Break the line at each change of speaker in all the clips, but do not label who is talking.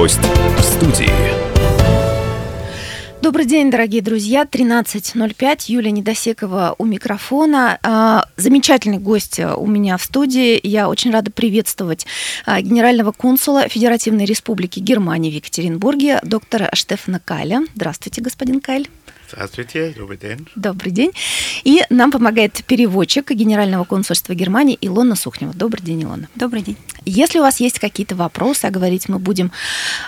Гость в студии.
Добрый день, дорогие друзья. 13.05. Юлия Недосекова у микрофона. А, замечательный гость у меня в студии. Я очень рада приветствовать а, генерального консула Федеративной Республики Германии в Екатеринбурге, доктора Штефана Кайля. Здравствуйте, господин Кайль.
Здравствуйте, добрый день.
Добрый день. И нам помогает переводчик Генерального консульства Германии Илона Сухнева. Добрый день, Илона.
Добрый день.
Если у вас есть какие-то вопросы, а говорить мы будем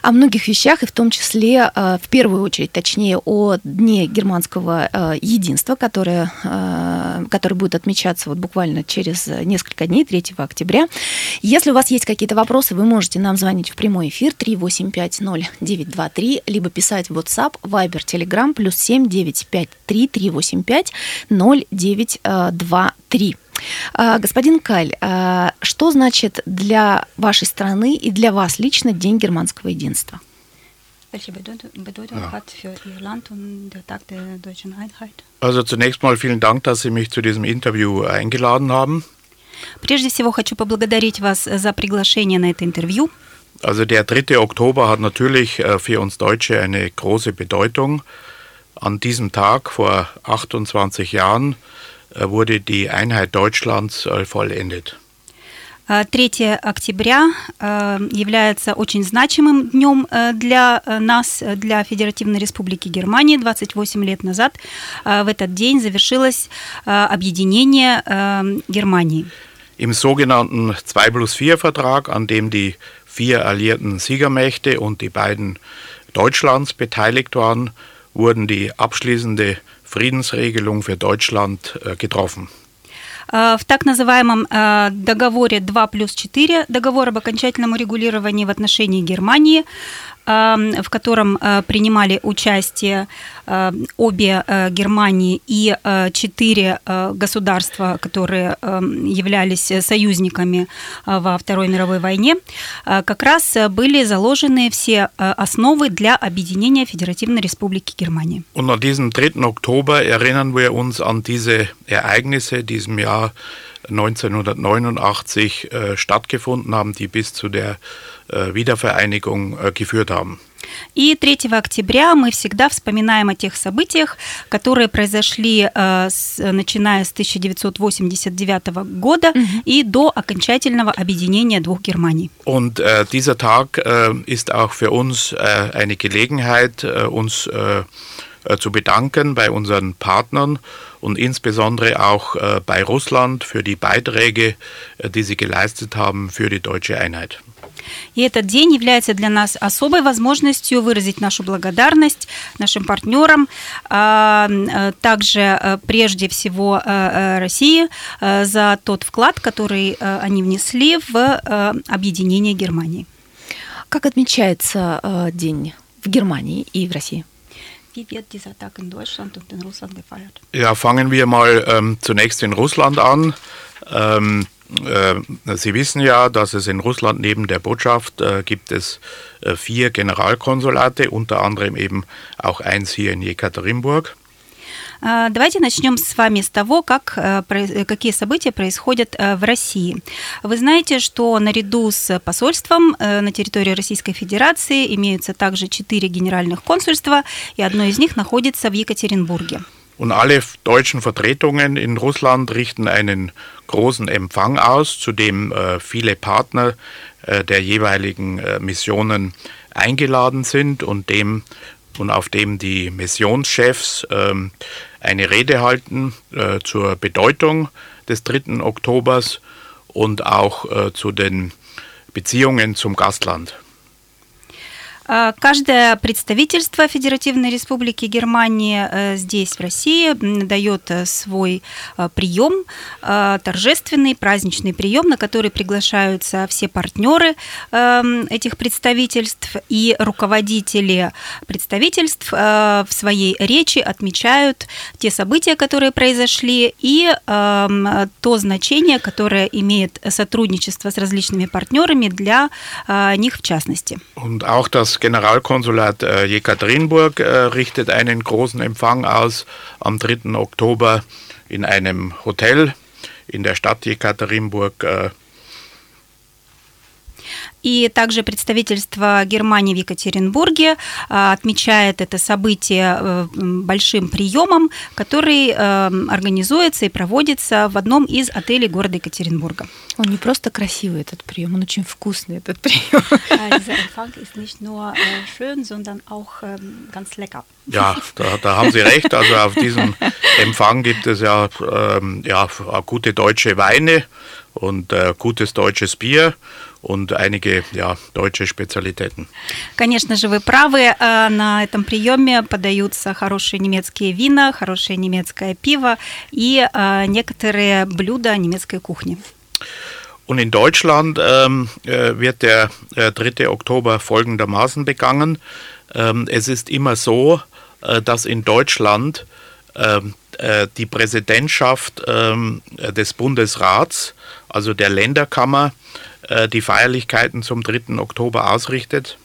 о многих вещах, и в том числе, э, в первую очередь, точнее, о Дне германского э, единства, которое, э, который будет отмечаться вот буквально через несколько дней, 3 октября. Если у вас есть какие-то вопросы, вы можете нам звонить в прямой эфир 3850923, либо писать в WhatsApp, Viber, Telegram, плюс 7 953 385 0923. Господин Каль, а, что значит для вашей страны и для вас лично День германского единства?
Also zunächst mal vielen Dank, dass Sie mich zu diesem Interview eingeladen haben.
Прежде всего хочу поблагодарить вас за приглашение на это интервью.
Also der 3. Oktober hat natürlich äh, für uns Deutsche eine große Bedeutung. An diesem Tag vor 28 Jahren äh, wurde die Einheit Deutschlands äh, vollendet.
3 октября является очень значимым днем для нас, для Федеративной Республики Германии. 28 лет назад в этот день завершилось объединение Германии.
Im sogenannten 2 plus 4 Vertrag, an dem die vier alliierten Siegermächte und die beiden Deutschlands beteiligt waren, wurden die abschließende Friedensregelung für Deutschland getroffen.
В так называемом договоре 2 плюс 4, договор об окончательном урегулировании в отношении Германии, в котором принимали участие обе Германии и четыре государства, которые являлись союзниками во Второй мировой войне, как раз были заложены все основы для объединения Федеративной Республики Германии.
Und an diesem 3. Oktober erinnern wir uns an diese Ereignisse, die im Jahr 1989 äh, stattgefunden haben, die bis zu der äh, Wiedervereinigung äh, geführt haben.
И 3 октября мы всегда вспоминаем о тех событиях, которые произошли э, с, начиная с 1989 года mhm. и до окончательного объединения двух Германий.
Und äh, dieser Tag äh, ist auch für uns äh, eine Gelegenheit, uns zu bedanken bei unseren Partnern und insbesondere auch bei Russland für die Beiträge, die sie geleistet haben für die deutsche Einheit.
И этот день является для нас особой возможностью выразить нашу благодарность нашим партнерам, также прежде всего России за тот вклад, который они внесли в объединение Германии.
Как отмечается день в Германии и в России?
Wie wird dieser Tag in Deutschland und in Russland gefeiert?
Ja, fangen wir mal ähm, zunächst in Russland an. Ähm, äh, Sie wissen ja, dass es in Russland neben der Botschaft äh, gibt es äh, vier Generalkonsulate, unter anderem eben auch eins hier in Jekaterinburg.
Давайте начнем с вами с того, как, какие события происходят в России. Вы знаете, что наряду с посольством на территории Российской Федерации имеются также четыре генеральных консульства, и одно из них находится в Екатеринбурге.
Und alle deutschen Vertretungen in Russland richten einen großen Empfang aus, zu dem äh, viele Partner äh, der jeweiligen äh, Missionen eingeladen sind und dem und auf dem die Missionschefs ähm, eine Rede halten äh, zur Bedeutung des 3. Oktobers und auch äh, zu den Beziehungen zum Gastland.
Каждое представительство Федеративной Республики Германии здесь, в России, дает свой прием, торжественный праздничный прием, на который приглашаются все партнеры этих представительств и руководители представительств в своей речи отмечают те события, которые произошли, и то значение, которое имеет сотрудничество с различными партнерами для них в частности.
Und auch das Generalkonsulat äh, Jekaterinburg äh, richtet einen großen Empfang aus am 3. Oktober in einem Hotel in der Stadt Jekaterinburg. Äh,
И также представительство Германии в Екатеринбурге отмечает это событие большим приемом, который организуется и проводится в одном из отелей города Екатеринбурга.
Он не просто красивый, этот прием, он очень вкусный, этот прием.
Ja, da, da, haben Sie recht. Also auf diesem Empfang gibt es ja, ähm, ja gute deutsche Weine und äh, gutes deutsches Bier und einige ja, deutsche Spezialitäten.
Конечно же, вы правы. На этом приеме подаются хорошие немецкие вина, хорошее немецкое пиво и некоторые блюда немецкой кухни.
Und in Deutschland ähm, äh, wird der äh, 3. Oktober folgendermaßen begangen. Ähm, es ist immer so, äh, dass in Deutschland ähm, äh, die Präsidentschaft ähm, des Bundesrats, also der Länderkammer, äh, die Feierlichkeiten zum 3. Oktober ausrichtet.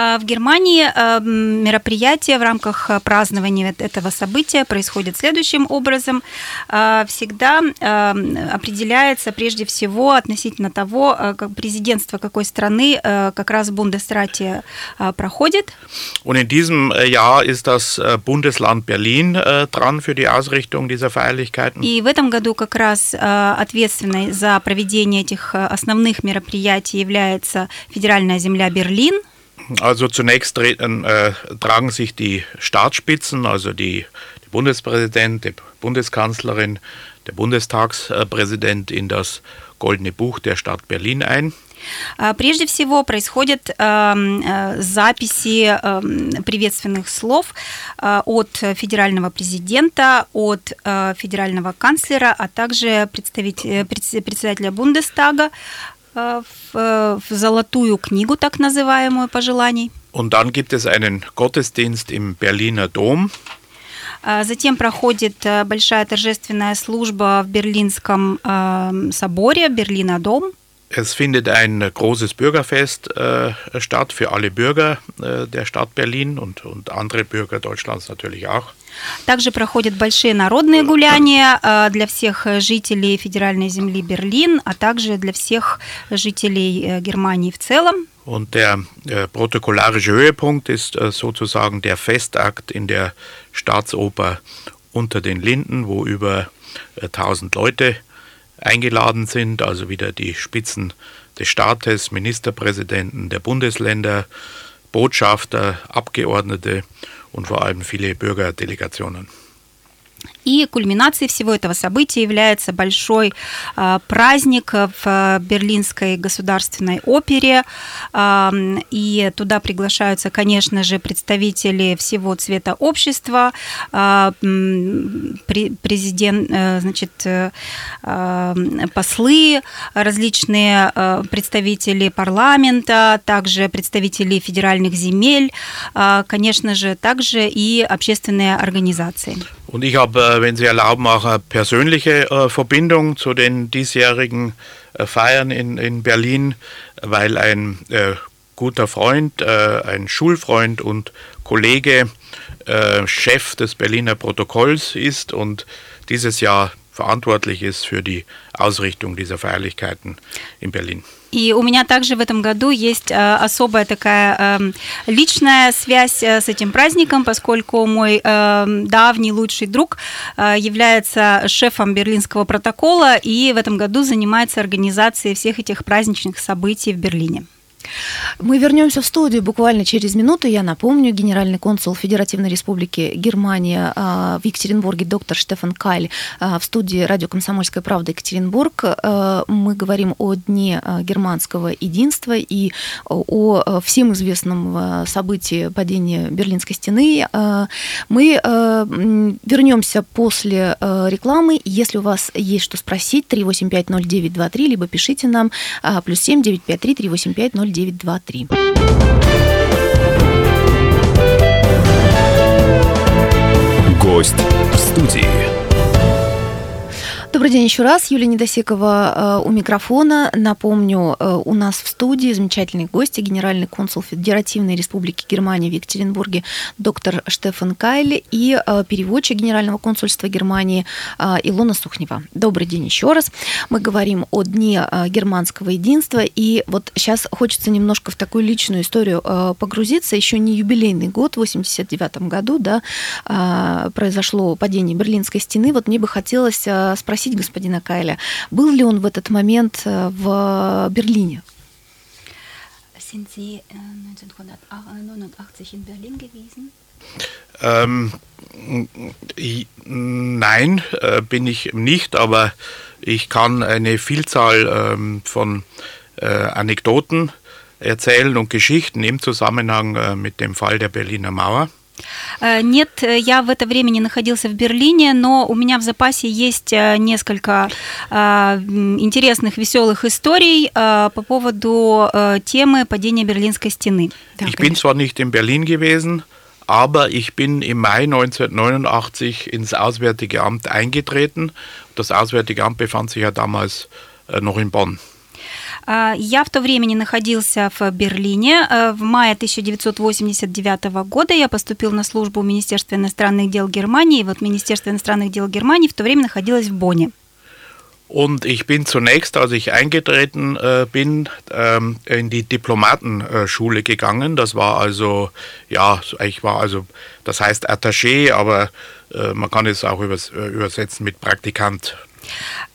В Германии мероприятие в рамках празднования этого события происходит следующим образом. Всегда определяется прежде всего относительно того, как президентство какой страны как раз в Бундесрате проходит.
Und in diesem Jahr ist das Bundesland Berlin dran für die Ausrichtung dieser Feierlichkeiten.
И в этом году как раз ответственной за проведение этих основных мероприятий является федеральная земля Берлин.
Also zunächst treten, äh, tragen sich die Staatsspitzen, also die, der Bundespräsident, die Bundeskanzlerin, der Bundestagspräsident in das Goldene Buch der Stadt Berlin ein.
Прежде всего происходят записи приветственных слов от федерального президента, от федерального канцлера, а также председателя Бундестага, в, в золотую книгу, так называемую, пожеланий.
Und dann gibt es einen Gottesdienst im Berliner Dom.
Затем проходит большая торжественная служба в Берлинском соборе, Берлина Дом.
Es findet ein großes Bürgerfest äh, statt für alle Bürger äh, der Stadt Berlin und, und andere Bürger Deutschlands natürlich auch.
Также проходят большие народные гуляния для всех жителей федеральной земли Берлин, а также для всех жителей Германии в целом.
Und der äh, protokollarische Höhepunkt ist äh, sozusagen der Festakt in der Staatsoper Unter den Linden, wo über äh, 1000 Leute eingeladen sind, also wieder die Spitzen des Staates, Ministerpräsidenten der Bundesländer, Botschafter, Abgeordnete und vor allem viele Bürgerdelegationen.
И кульминацией всего этого события является большой э, праздник в Берлинской государственной опере. Э, и туда приглашаются, конечно же, представители всего цвета общества, э, президент, значит, послы, различные представители парламента, также представители федеральных земель, конечно же, также и общественные организации.
Und ich habe, äh, wenn Sie erlauben, auch eine persönliche äh, Verbindung zu den diesjährigen äh, Feiern in, in Berlin, weil ein guter Freund, ein Schulfreund und Kollege Chef des Berliner Protokolls ist und dieses Jahr verantwortlich ist für die Ausrichtung dieser Feierlichkeiten in Berlin.
И у меня также в этом году есть особая такая личная связь с этим праздником, поскольку мой давний лучший друг является шефом Берлинского протокола и в этом году занимается организацией всех этих праздничных событий в Берлине.
Мы вернемся в студию буквально через минуту. Я напомню, генеральный консул Федеративной Республики Германия а, в Екатеринбурге доктор Штефан Кайль а, в студии радио «Комсомольская правда» Екатеринбург. А, мы говорим о Дне германского единства и о всем известном событии падения Берлинской стены. Мы вернемся после рекламы. Если у вас есть что спросить, 3850923, либо пишите нам плюс 7 953 385 0923. Гость в студии. Добрый день еще раз. Юлия Недосекова э, у микрофона. Напомню, э, у нас в студии замечательные гости, генеральный консул Федеративной Республики Германии в Екатеринбурге доктор Штефан Кайли и э, переводчик Генерального консульства Германии Илона Сухнева. Добрый день еще раз. Мы говорим о Дне германского единства, и вот сейчас хочется немножко в такую личную историю погрузиться. Еще не юбилейный год, в 89 году, да, произошло падение Берлинской стены. Вот мне бы хотелось спросить господина Кайля, был ли он в этот момент э, в Берлине?
Sind Sie 1989 in Berlin gewesen?
Ähm, nein, äh, bin ich nicht, aber ich kann eine Vielzahl ähm, von äh, Anekdoten erzählen und Geschichten im Zusammenhang äh, mit dem Fall der Berliner Mauer.
Э, нет, я в это время не находился в Берлине, но у меня в запасе есть э, несколько э, интересных, веселых историй по поводу темы падения Берлинской стены.
ich bin zwar nicht in Berlin gewesen, aber ich bin im Mai 1989 ins Auswärtige Amt eingetreten. Das Auswärtige Amt befand sich ja damals noch in Bonn.
Я в то время не находился в Берлине. В мае 1989 года я поступил на службу в Министерство иностранных дел Германии. И вот Министерство иностранных дел Германии в то время находилось в Бонне.
Und ich bin zunächst, als ich eingetreten äh, bin, ähm, in die Diplomatenschule gegangen. Das war also, ja, ich war also, das heißt Attaché, aber äh, man kann es auch übers, äh, übersetzen mit Praktikant.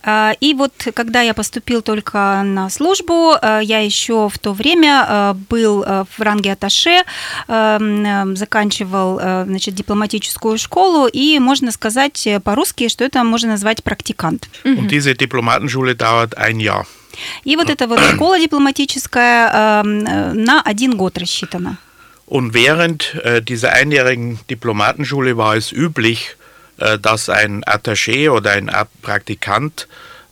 А, и вот когда я поступил только на службу, а, я еще в то время а, был в ранге аташе, заканчивал значит, дипломатическую школу, и можно сказать по-русски, что это можно назвать практикант.
Und diese Diplomatenschule dauert ein Jahr.
И вот эта вот школа дипломатическая на один год рассчитана.
Und während äh, dieser einjährigen Diplomatenschule war es üblich, äh, dass ein Attaché oder ein Praktikant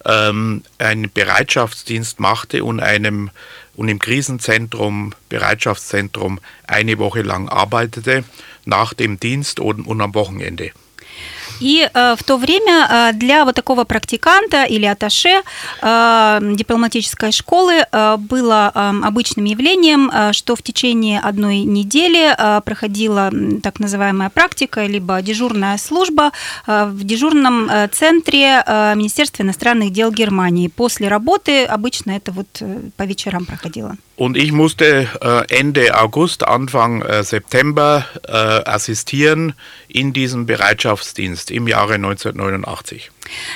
ähm, einen Bereitschaftsdienst machte und einem und im Krisenzentrum, Bereitschaftszentrum eine Woche lang arbeitete, nach dem Dienst und, und am Wochenende.
И э, в то время э, для вот такого практиканта или аташе э, дипломатической школы было обычным явлением, что в течение одной недели проходила так называемая практика, либо дежурная служба в дежурном центре Министерства иностранных дел Германии. После работы обычно это вот по вечерам проходило.
Und ich musste Ende August, Anfang September assistieren in diesem Bereitschaftsdienst im Jahre 1989.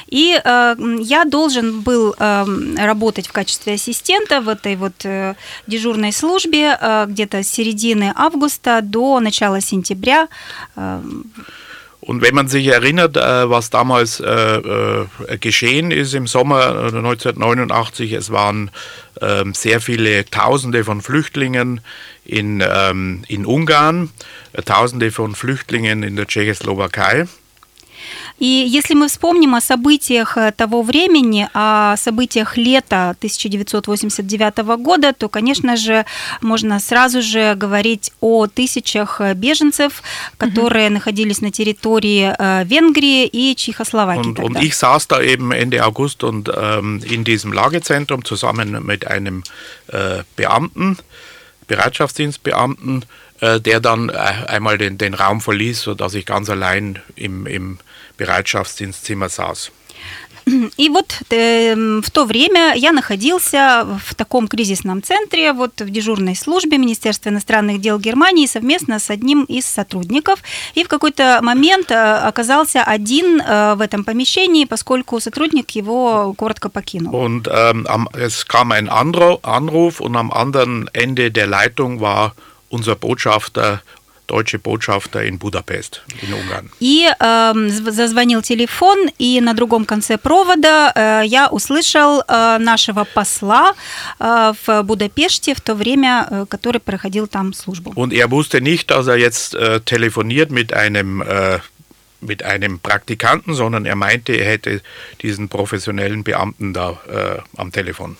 И э, я должен был э, работать в качестве ассистента в этой вот э, дежурной службе э, где-то с середины августа до начала сентября. Э,
Und wenn man sich erinnert, äh, was damals äh, äh, geschehen ist im Sommer 1989, es waren ähm, sehr viele Tausende von Flüchtlingen in, ähm, in Ungarn, Tausende von Flüchtlingen in der Tschechoslowakei.
И если мы вспомним о событиях э, того времени, о событиях лета 1989 года, то, конечно же, можно сразу же говорить о тысячах э, беженцев, которые mhm. находились на территории э, Венгрии и Чехословакии.
Und, und ich saß da eben Ende August und ähm, in diesem Lagezentrum zusammen mit einem äh, Beamten, Bereitschaftsdienstbeamten, äh, der dann einmal den, den Raum verließ, sodass ich ganz allein im, im Bereitschaftsdienstzimmer saß.
И вот э, в то время я находился в таком кризисном центре, вот в дежурной службе Министерства иностранных дел Германии совместно с одним из сотрудников. И в какой-то момент э, оказался один э, в этом помещении, поскольку сотрудник его коротко покинул.
Und ähm, es kam ein Anruf und am anderen Ende der Leitung war unser Botschafter deutsche Botschafter in Budapest, in Ungarn.
И э, зазвонил телефон, и на другом конце провода э, я услышал э, нашего посла э, в Будапеште в то время, э, который проходил там службу.
Und er wusste nicht, dass er jetzt äh, telefoniert mit einem äh, mit einem Praktikanten, sondern er meinte, er hätte diesen professionellen Beamten da äh, am Telefon.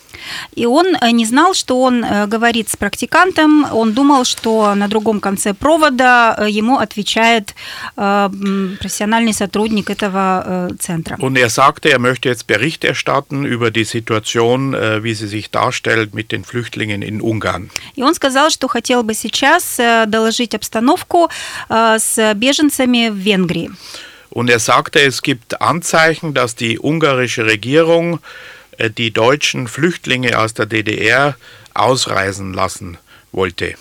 И он не знал, что он говорит с практикантом, он думал, что на другом конце провода ему отвечает профессиональный сотрудник этого центра.
Und er sagte, er möchte jetzt Bericht erstatten über die Situation, wie sie sich darstellt mit den Flüchtlingen in Ungarn.
И он сказал, что хотел бы сейчас доложить обстановку с беженцами в Венгрии.
Und er sagte, es gibt Anzeichen, dass die ungarische Regierung äh, die deutschen Flüchtlinge aus der DDR ausreisen lassen wollte.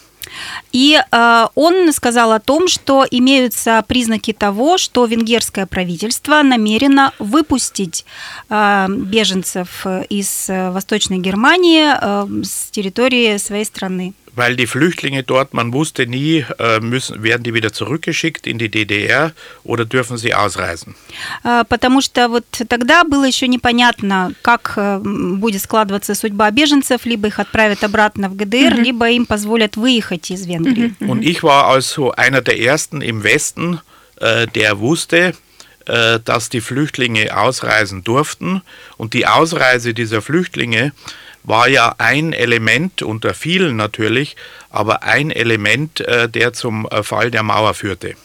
И э, он сказал о том, что имеются признаки того, что венгерское правительство намерено выпустить э, беженцев из Восточной Германии э, с территории своей страны.
weil die Flüchtlinge dort, man wusste nie, äh, müssen, werden die wieder zurückgeschickt in die DDR oder dürfen sie ausreisen.
Потому что вот тогда было еще непонятно, как э, будет складываться судьба беженцев, либо их отправят обратно в ГДР, mhm. либо им позволят выехать из Венгрии.
Mhm. Und ich war also einer der ersten im Westen, äh, der wusste, äh, dass die Flüchtlinge ausreisen durften und die Ausreise dieser Flüchtlinge war ja ein Element unter vielen natürlich, aber ein Element, äh, der zum äh, Fall der Mauer führte.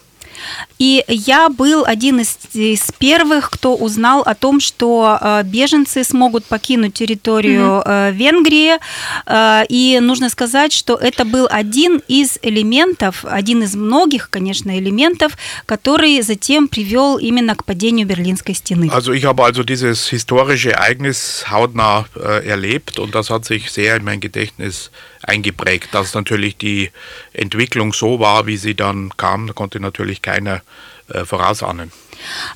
И я был один из, из первых, кто узнал о том, что э, беженцы смогут покинуть территорию mm-hmm. Венгрии. Э, и нужно сказать, что это был один из элементов, один из многих, конечно, элементов, который затем привел именно к падению Берлинской стены.
Also ich habe also dieses historische Ereignis hautnah äh, erlebt und das hat sich sehr in mein Gedächtnis eingeprägt. Dass natürlich die Entwicklung so war, wie sie dann kam, konnte natürlich keiner äh, vorausahnen.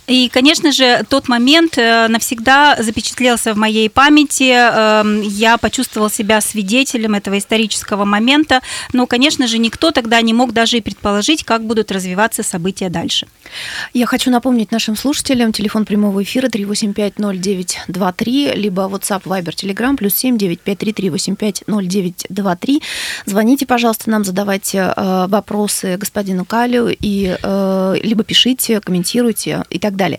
И, конечно же, тот момент э, навсегда запечатлелся в моей памяти. Эм, я почувствовал себя свидетелем этого исторического момента, но, конечно же, никто тогда не мог даже и предположить, как будут развиваться события дальше.
Я хочу напомнить нашим слушателям телефон прямого эфира 3850923, либо WhatsApp, Viber, Telegram, плюс 795338500923. Звоните, пожалуйста, нам задавайте э, вопросы господину Калю, и, э, либо пишите, комментируйте, и так далее.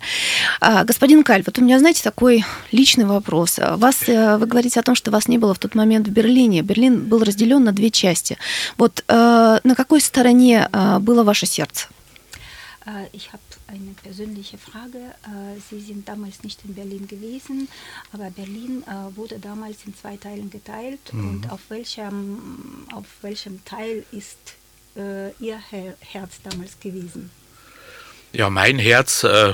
А, господин Каль, вот у меня, знаете, такой личный вопрос. Вас, э, вы говорите о том, что вас не было в тот момент в Берлине. Берлин был разделен на две части. Вот э, на какой стороне э, было ваше сердце?
Ich habe eine persönliche Frage. Sie sind damals nicht in Berlin gewesen, aber Berlin wurde damals in zwei Teilen geteilt. Mhm. Und auf welchem, auf welchem Teil ist Ihr Herz damals gewesen?
Ja, mein Herz äh, äh,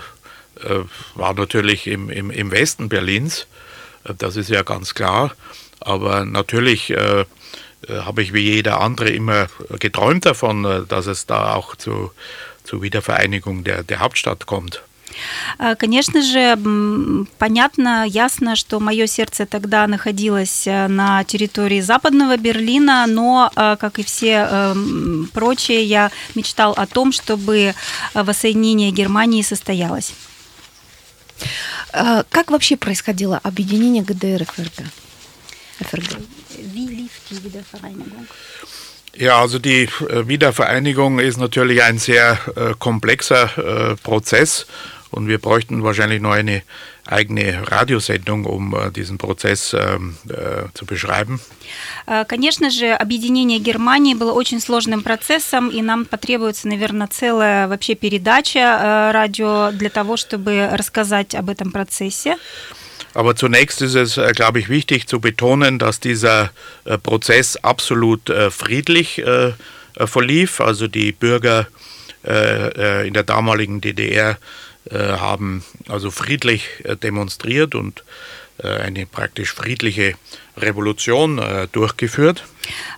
war natürlich im, im, im Westen Berlins, äh, das ist ja ganz klar. Aber natürlich äh, äh, habe ich wie jeder andere immer geträumt davon, dass es da auch zu, zur Wiedervereinigung der, der Hauptstadt kommt.
Э, конечно же, понятно, ясно, что мое сердце тогда находилось э, на территории западного Берлина, но, э, как и все прочие, я мечтал о том, чтобы воссоединение Германии состоялось.
Как вообще происходило объединение ГДР и ФРГ?
ФРГ?
Ja, also die Wiedervereinigung ist natürlich ein sehr äh, komplexer äh, Prozess und wir bräuchten wahrscheinlich noch eine eigene Radiosendung, um äh, diesen Prozess äh, zu beschreiben.
Конечно же, объединение Германии было очень сложным процессом, и нам потребуется, наверное, целая вообще передача радио для того, чтобы рассказать об этом процессе.
Aber zunächst ist es, glaube ich, wichtig zu betonen, dass dieser Prozess absolut friedlich verlief. Also die Bürger in der damaligen DDR äh, haben also friedlich äh, demonstriert und äh, eine praktisch friedliche Revolution durchgeführt.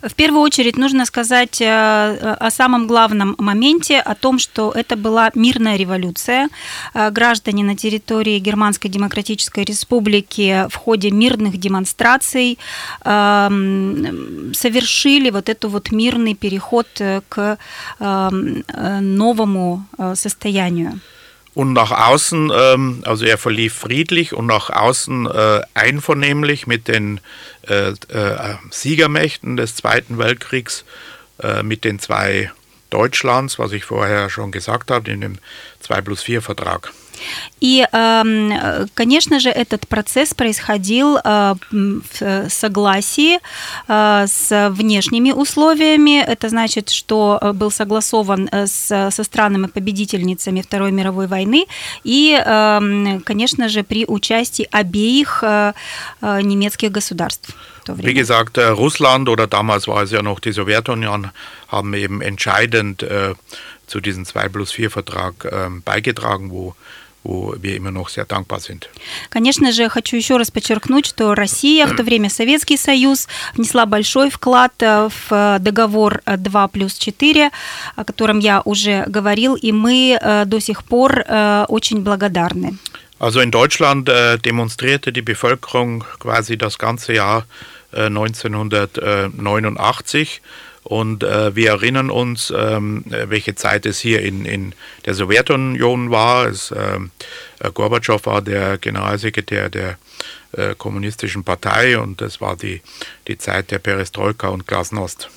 В первую очередь нужно сказать о самом главном моменте, о том, что это была мирная революция. Граждане на территории Германской Демократической Республики в ходе мирных демонстраций совершили вот этот вот мирный переход к новому состоянию.
Und nach außen, ähm, also er verlief friedlich und nach außen äh, einvernehmlich mit den äh, äh, Siegermächten des Zweiten Weltkriegs, äh, mit den zwei Deutschlands, was ich vorher schon gesagt habe, in dem 2 plus 4 Vertrag.
И, эм, конечно же, этот процесс происходил э, в согласии э, с внешними условиями. Это значит, что э, был согласован с, со странами-победительницами Второй мировой войны и, эм, конечно же, при участии обеих немецких государств.
Wie gesagt, Russland oder damals war es ja noch die Sowjetunion, haben eben entscheidend äh, zu diesem 2 plus 4 Vertrag äh, beigetragen, wo wir immer noch sehr dankbar sind.
Конечно же, хочу еще раз подчеркнуть, что Россия, в то время Советский Союз, внесла большой вклад э, в э, договор 2 плюс 4, о котором я уже говорил, и мы э, до сих пор очень благодарны.
Also in Deutschland äh, demonstrierte die Bevölkerung quasi das ganze Jahr äh, 1989 und äh, wir erinnern uns, ähm, welche Zeit es hier in, in der Sowjetunion war. Es, ähm, äh, Gorbatschow war der Generalsekretär der äh, Kommunistischen Partei und das war die, die Zeit der Perestroika und Glasnost.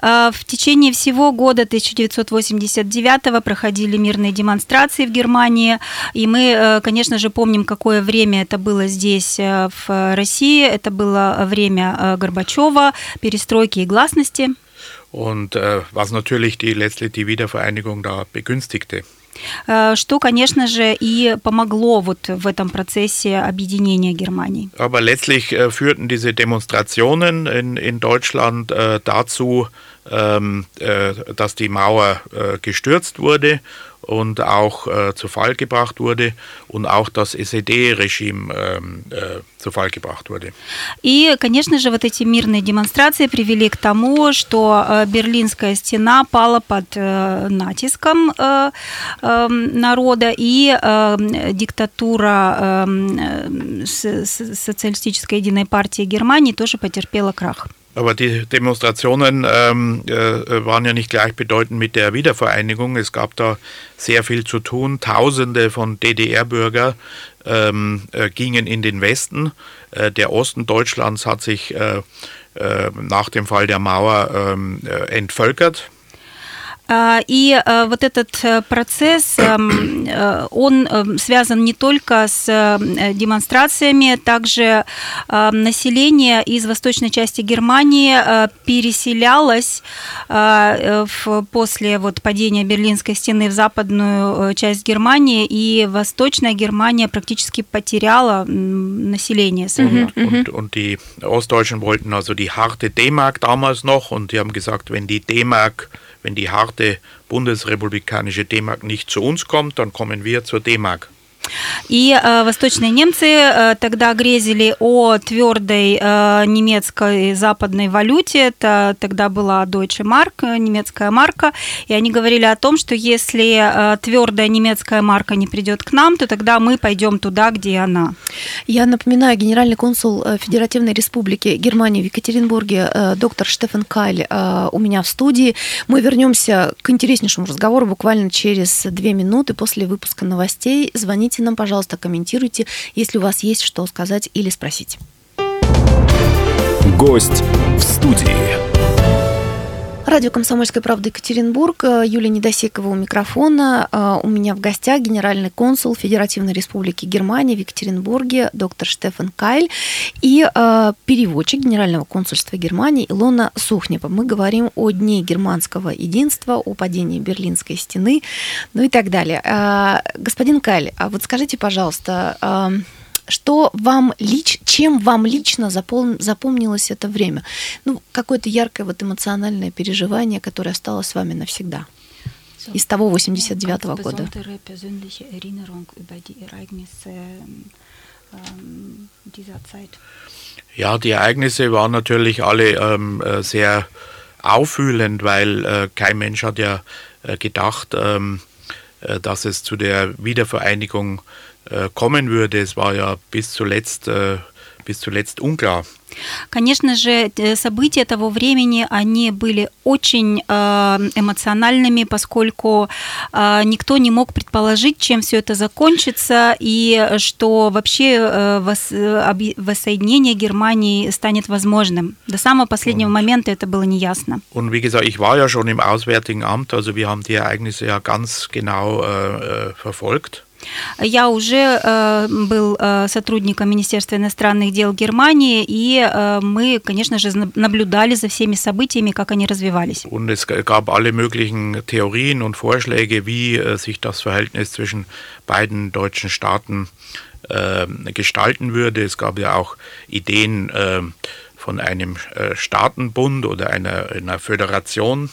В течение всего года 1989 проходили мирные демонстрации в Германии, и мы, конечно же, помним, какое время это было здесь, в России. Это было время Горбачева, перестройки и гласности.
und äh, was natürlich die letztlich die Wiedervereinigung da begünstigte.
Что, конечно же, и помогло вот в этом процессе объединения Германии.
Aber letztlich äh, führten diese Demonstrationen in, in Deutschland äh, dazu, ähm, äh, dass die Mauer äh, gestürzt wurde und auch äh, zu Fall gebracht wurde und auch das SED-Regime äh, äh, zu Fall gebracht wurde.
И, конечно же, вот эти мирные демонстрации привели к тому, что э, Берлинская стена пала под э, натиском э, народа, и диктатура социалистической единой партии Германии тоже потерпела крах.
Aber die Demonstrationen ähm, äh, waren ja nicht gleichbedeutend mit der Wiedervereinigung. Es gab da sehr viel zu tun. Tausende von DDR-Bürger ähm, äh, gingen in den Westen. Äh, der Osten Deutschlands hat sich äh, äh, nach dem Fall der Mauer ähm, äh, entvölkert.
А, и а, вот этот э, процесс, эм, э, он эм, связан не только с э, демонстрациями, также население из восточной части Германии переселялось после вот падения Берлинской стены в западную часть Германии, и восточная Германия практически потеряла население свое.
Und, und, und die Ostdeutschen wollten also die harte D-Mark damals noch und die haben gesagt, wenn die D-Mark wenn die harte bundesrepublikanische D-Mark nicht zu uns kommt, dann kommen wir zur D-Mark.
И э, восточные немцы э, тогда грезили о твердой э, немецкой западной валюте. Это тогда была Deutsche Mark, э, немецкая марка. И они говорили о том, что если э, твердая немецкая марка не придет к нам, то тогда мы пойдем туда, где она.
Я напоминаю, генеральный консул э, Федеративной Республики Германии в Екатеринбурге, э, доктор Штефан Кайль, э, у меня в студии. Мы вернемся к интереснейшему разговору буквально через две минуты после выпуска новостей. Звоните Звоните нам, пожалуйста, комментируйте, если у вас есть что сказать или спросить.
Гость в студии.
Радио «Комсомольская правда» Екатеринбург. Юлия Недосекова у микрофона. У меня в гостях генеральный консул Федеративной Республики Германия в Екатеринбурге доктор Штефан Кайль и переводчик Генерального консульства Германии Илона Сухнева. Мы говорим о Дне германского единства, о падении Берлинской стены, ну и так далее. Господин Кайль, а вот скажите, пожалуйста, что вам лич, чем вам лично запом, запомнилось это время? Ну, какое-то яркое вот эмоциональное переживание, которое осталось с вами навсегда из того 89 -го года.
Ja, die Ereignisse waren natürlich alle ähm, äh, sehr auffühlend, weil äh, kein Mensch hat ja äh, gedacht, ähm, äh, dass es zu der Wiedervereinigung äh, kommen würde. Es war ja bis zuletzt, äh, bis zuletzt unklar.
Конечно же, события того времени, они были очень эмоциональными, поскольку никто не мог предположить, чем все это закончится, и что вообще воссоединение Германии станет возможным. До самого последнего und, момента это было неясно.
Und wie gesagt, ich war ja schon im Auswärtigen Amt, also wir haben die Ereignisse ja ganz genau äh, verfolgt.
Я уже э, был э, сотрудником Министерства иностранных дел Германии, и э, мы, конечно же, наблюдали за всеми событиями, как они развивались.
Und es gab alle möglichen Theorien und Vorschläge, wie äh, sich das Verhältnis zwischen beiden deutschen Staaten äh, gestalten würde. Es gab ja auch Ideen äh, von einem äh, Staatenbund oder einer, einer Föderation.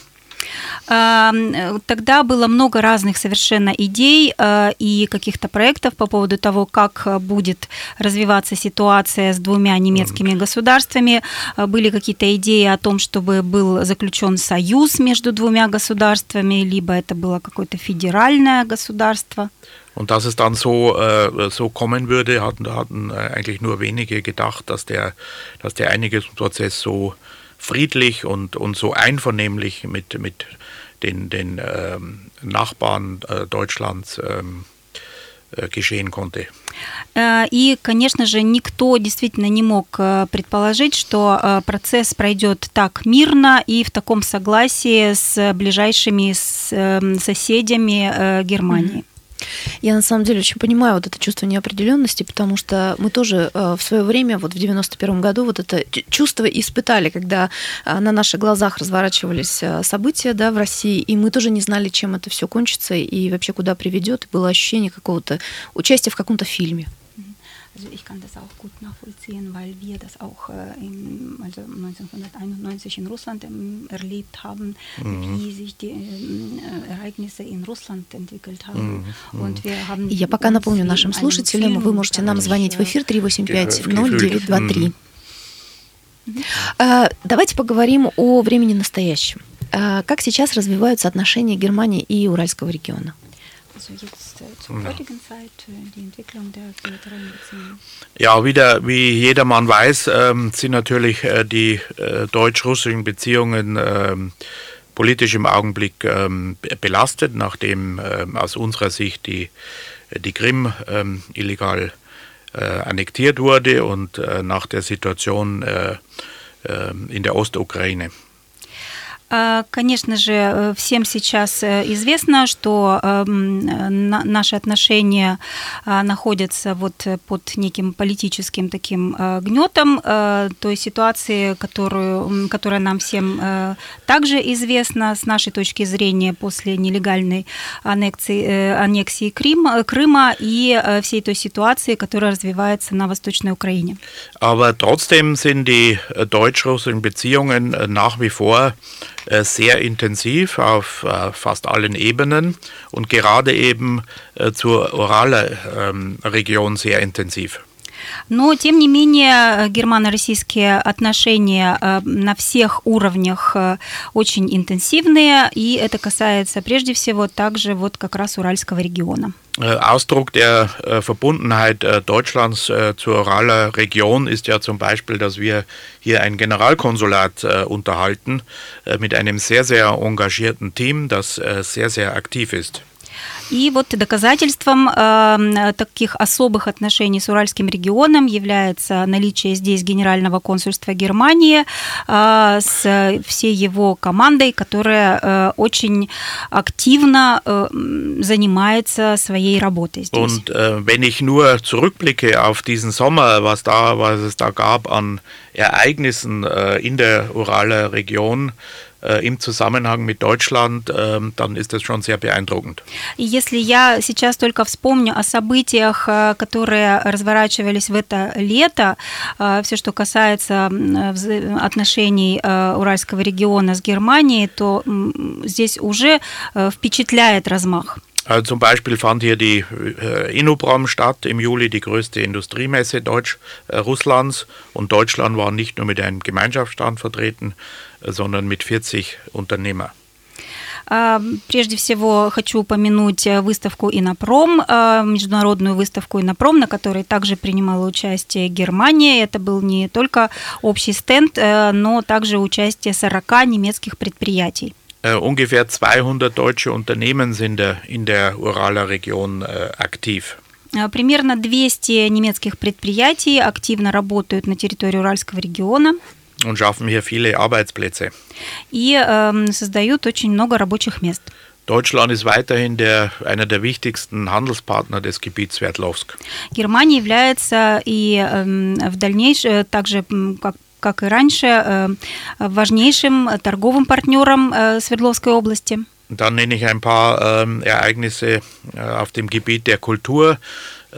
Тогда было много разных совершенно идей и каких-то проектов по поводу того, как будет развиваться ситуация с двумя немецкими государствами. Были какие-то идеи о том, чтобы был заключен союз между двумя государствами, либо это было какое-то федеральное государство.
Und dass es dann so, äh, so kommen würde, hatten, hatten eigentlich nur wenige gedacht, dass der, dass der Einigungsprozess so friedlich und, und so einvernehmlich mit, mit den, den ähm, Nachbarn äh, Deutschlands ähm, äh, geschehen konnte.
И, конечно же, никто действительно не мог предположить, что процесс пройдет так мирно и в таком согласии с ближайшими соседями Германии. Mm-hmm.
Я на самом деле очень понимаю вот это чувство неопределенности, потому что мы тоже э, в свое время, вот в 91 году, вот это чувство испытали, когда э, на наших глазах разворачивались э, события да, в России, и мы тоже не знали, чем это все кончится и вообще куда приведет. Было ощущение какого-то участия в каком-то фильме.
Also ich kann das auch gut nachvollziehen, weil wir das auch äh, im, also 1991 in Russland ähm, erlebt haben, mhm. wie sich die äh, Ereignisse in Russland entwickelt haben.
Mhm. Und wir haben Я пока напомню нашим слушателям, вы можете нам звонить в эфир 385-0923. Давайте поговорим о времени настоящем. Как сейчас развиваются отношения Германии и Уральского региона? Also jetzt
äh, zur heutigen Zeit, äh, die Entwicklung der Beziehungen? Ja, wieder, wie jedermann weiß, ähm, sind natürlich äh, die äh, deutsch-russischen Beziehungen ähm, politisch im Augenblick ähm, belastet, nachdem ähm, aus unserer Sicht die, die Krim ähm, illegal äh, annektiert wurde und äh, nach der Situation in der Ostukraine.
А, конечно же, э, всем сейчас э, известно, что эм, наши отношения находятся вот под неким политическим таким э, гнетом той ситуации, которую, которая нам всем также известна с нашей точки зрения после нелегальной аннексии, аннексии Крым, Крыма и всей той ситуации, которая развивается на Восточной Украине.
Aber trotzdem sind die deutsch-russischen Beziehungen nach wie vor Äh, sehr intensiv auf äh, fast allen Ebenen und gerade eben äh, zur Urala-Region ähm, sehr intensiv.
Но, тем не менее, германо-российские отношения на всех уровнях очень интенсивные, и это касается прежде всего также вот как раз Уральского региона.
Ausdruck der Verbundenheit Deutschlands zur Uraler Region ist ja zum Beispiel, dass wir hier ein Generalkonsulat unterhalten mit einem sehr, sehr engagierten Team, das sehr, sehr aktiv ist.
И вот доказательством э, таких особых отношений с Уральским регионом является наличие здесь Генерального консульства Германии э, с всей его командой, которая э, очень активно э, занимается своей работой здесь.
Und äh, wenn ich nur zurückblicke auf diesen Sommer, was da, was es da gab an Ereignissen äh, in der Uraler Region, Äh, im Zusammenhang mit Deutschland, ähm, dann ist das schon sehr beeindruckend.
Если я сейчас только вспомню о событиях, э, которые разворачивались в это лето, э, все, что касается отношений э, Уральского региона с Германией, то здесь уже впечатляет размах.
Also zum Beispiel fand hier die äh, Innobram statt im Juli, die größte Industriemesse Deutsch, äh, Russlands. Und Deutschland war nicht nur mit einem Gemeinschaftsstand vertreten, sondern mit 40 Unternehmer.
Прежде всего хочу упомянуть выставку «Инопром», международную выставку «Инопром», на которой также принимала участие Германия. Это был не только общий стенд, но также участие 40 немецких предприятий.
Ungefähr 200 deutsche Unternehmen sind in der Uraler Region aktiv.
Примерно 200 немецких предприятий активно работают на территории Уральского региона.
Und schaffen hier viele Arbeitsplätze.
И äh, создают очень много рабочих мест.
Deutschland ist weiterhin der, einer der wichtigsten Handelspartner des Gebiets Sverdlovsk.
Германия является и äh, в дальнейшем, также как как и раньше, важнейшим торговым партнером Свердловской области.
Dann nenne ich ein paar ähm, Ereignisse äh, auf dem Gebiet der Kultur.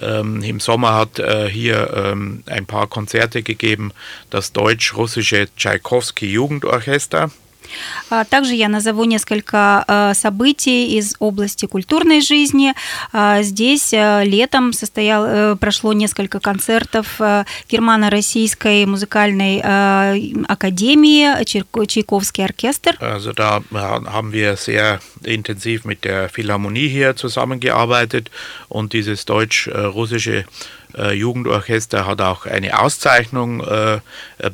Ähm, Im Sommer hat äh, hier ähm, ein paar Konzerte gegeben, das deutsch-russische Tschaikowski-Jugendorchester.
Также я назову несколько событий из области культурной жизни. Здесь летом состоял, прошло несколько концертов Германо-Российской музыкальной академии Чайковский оркестр.
Also da haben wir sehr intensiv mit der Philharmonie hier zusammengearbeitet und dieses deutsch-russische äh, Jugendorchester hat auch eine Auszeichnung äh,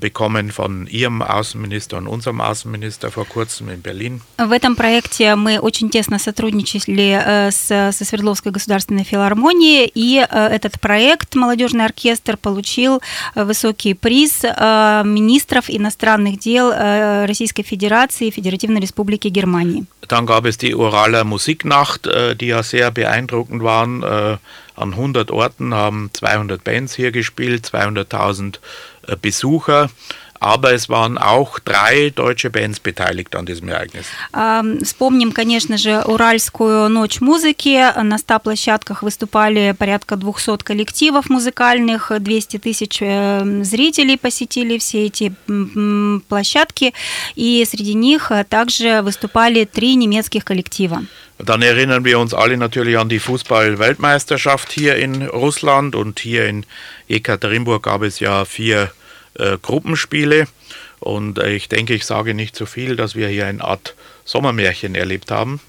bekommen von Ihrem Außenminister und unserem Außenminister vor kurzem in Berlin.
В этом проекте мы очень тесно сотрудничали э, с, со Свердловской государственной филармонией, и э, этот проект «Молодежный оркестр» получил э, высокий приз министров иностранных дел Российской Федерации и Федеративной Республики Германии.
Dann gab es die Uraler Musiknacht, die ja sehr beeindruckend waren. An 100 Orten haben 200 Bands hier gespielt, 200.000 Besucher. aber es waren auch drei deutsche Bands beteiligt an diesem Ereignis.
Вспомним, конечно же, Уральскую ночь музыки. На 100 площадках выступали порядка 200 коллективов музыкальных, 200 тысяч зрителей посетили все эти площадки, и среди них также выступали три немецких коллектива.
Dann erinnern wir uns alle natürlich an die Fußball-Weltmeisterschaft hier in Russland und hier in Ekaterinburg gab es ja vier äh, Gruppenspiele. Und ich denke, ich sage nicht zu so viel, dass wir hier eine Art Sommermärchen erlebt haben.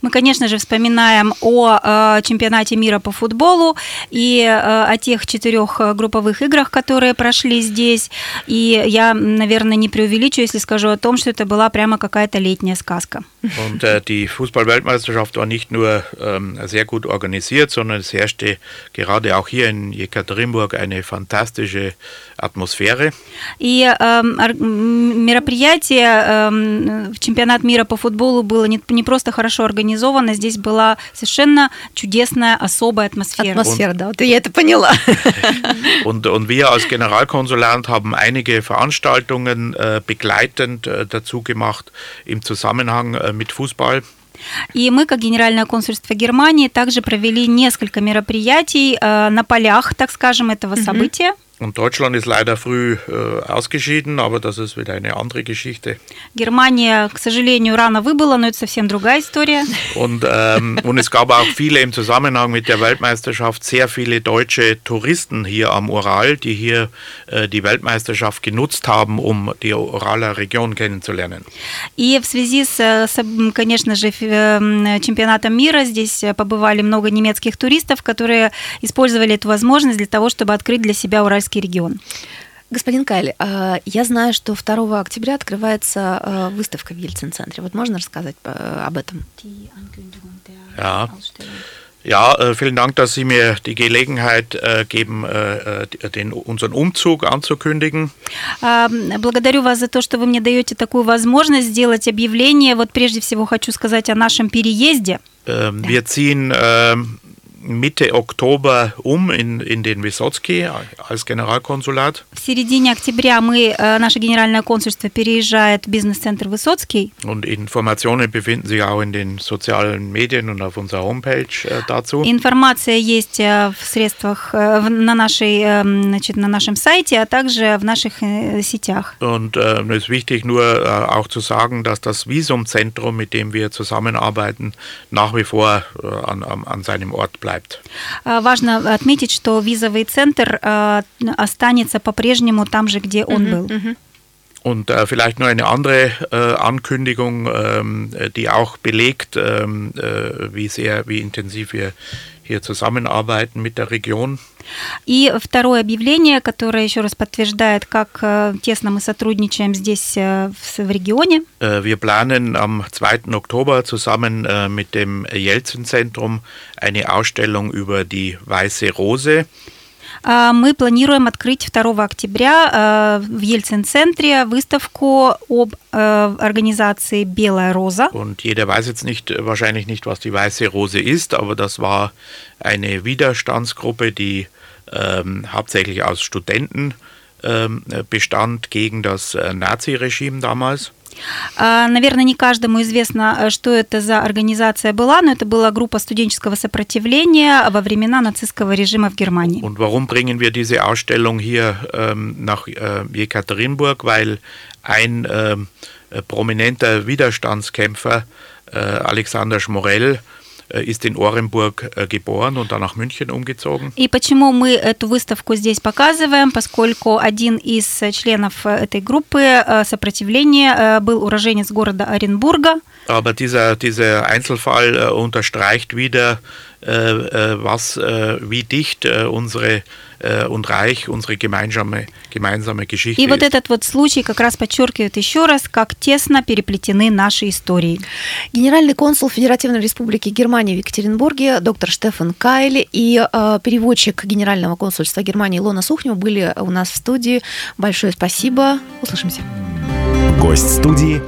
Мы, конечно же, вспоминаем о э, чемпионате мира по футболу и э, о тех четырех групповых играх, которые прошли здесь. И я, наверное, не преувеличу, если скажу о том, что это была прямо какая-то летняя сказка.
Und äh, die Fußball-Weltmeisterschaft war nicht nur ähm, sehr gut organisiert, sondern es herrschte gerade auch hier in Jekaterinburg eine fantastische Атмосферы.
И э, мероприятие, э, чемпионат мира по футболу было не, не просто хорошо организовано, здесь была совершенно чудесная особая атмосфера.
Атмосфера, да, вот я это поняла.
Und, und wir als Generalkonsulat haben einige Veranstaltungen äh, begleitend äh, dazu gemacht im Zusammenhang äh, mit Fußball.
И мы, как Генеральное консульство Германии, также провели несколько мероприятий э, на полях, так скажем, этого mm-hmm. события.
Und Deutschland ist leider früh äh, ausgeschieden, aber das ist wieder eine andere Geschichte.
Германия, к сожалению, рано выбыла, но это совсем другая история.
Und, ähm, und es gab auch viele im Zusammenhang mit der Weltmeisterschaft, sehr viele deutsche Touristen hier am Ural, die hier äh, die Weltmeisterschaft genutzt haben, um die Uraler Region kennenzulernen.
И в связи с, с конечно же, чемпионатом мира здесь побывали много немецких туристов, которые использовали эту возможность для того, чтобы открыть для себя Уральский Уральский регион.
Господин Кайли, я знаю, что 2 октября открывается выставка в Ельцин-центре. Вот можно рассказать об этом?
Ja. Ja, vielen Dank, dass Sie mir die Gelegenheit geben, den, unseren Umzug anzukündigen.
Благодарю вас за то, что вы мне даете такую возможность сделать объявление. Вот прежде всего хочу сказать о нашем переезде.
Wir ziehen Mitte Oktober um in, in den Wysotsky als Generalkonsulat.
В середине октября мы, наше генеральное консульство переезжает в бизнес-центр Высоцкий.
Und Informationen befinden sich auch in den sozialen Medien und auf unserer Homepage dazu.
Информация есть в средствах на нашей, значит, на нашем сайте, а также в наших сетях.
Und äh, es ist wichtig nur äh, auch zu sagen, dass das Visumzentrum, mit dem wir zusammenarbeiten, nach wie vor äh, an, an seinem Ort bleibt bleibt.
Важно отметить, что визовый центр останется по-прежнему там же, где он был.
Und äh, vielleicht nur eine andere äh, Ankündigung, ähm, die auch belegt, ähm, äh, wie sehr, wie intensiv wir hier zusammenarbeiten mit der Region.
И второе объявление, которое еще раз подтверждает, как э, тесно мы сотрудничаем здесь э, в регионе.
Äh, wir planen am 2. Oktober zusammen äh, mit dem Jelzin-Zentrum eine Ausstellung über die Weiße Rose.
Мы планируем открыть 2 октября в Ельцин-центре выставку об организации «Белая Роза».
Und jeder weiß jetzt nicht, wahrscheinlich nicht, was die Weiße Rose ist, aber das war eine Widerstandsgruppe, die ähm, hauptsächlich aus Studenten ähm, bestand gegen das Naziregime damals.
Наверное, не каждому известно, что это за организация была, но это была группа студенческого сопротивления во времена нацистского режима в Германии.
Und warum bringen wir diese Ausstellung hier ähm, nach äh, Jekaterinburg? Weil ein äh, prominenter Widerstandskämpfer, äh, Alexander Schmorell, ist in Orenburg geboren und dann nach München umgezogen.
И почему мы эту выставку здесь показываем? Поскольку один из членов этой группы сопротивления был уроженец города Оренбурга.
Aber dieser, dieser Einzelfall unterstreicht wieder, was, wie dicht unsere und reich unsere gemeinsame, gemeinsame Geschichte
И вот этот вот случай как раз подчеркивает еще раз, как тесно переплетены наши истории.
Генеральный консул Федеративной Республики Германии в Екатеринбурге доктор Штефан Кайли и э, переводчик Генерального консульства Германии Лона Сухнева были у нас в студии. Большое спасибо. Услышимся.
Гость студии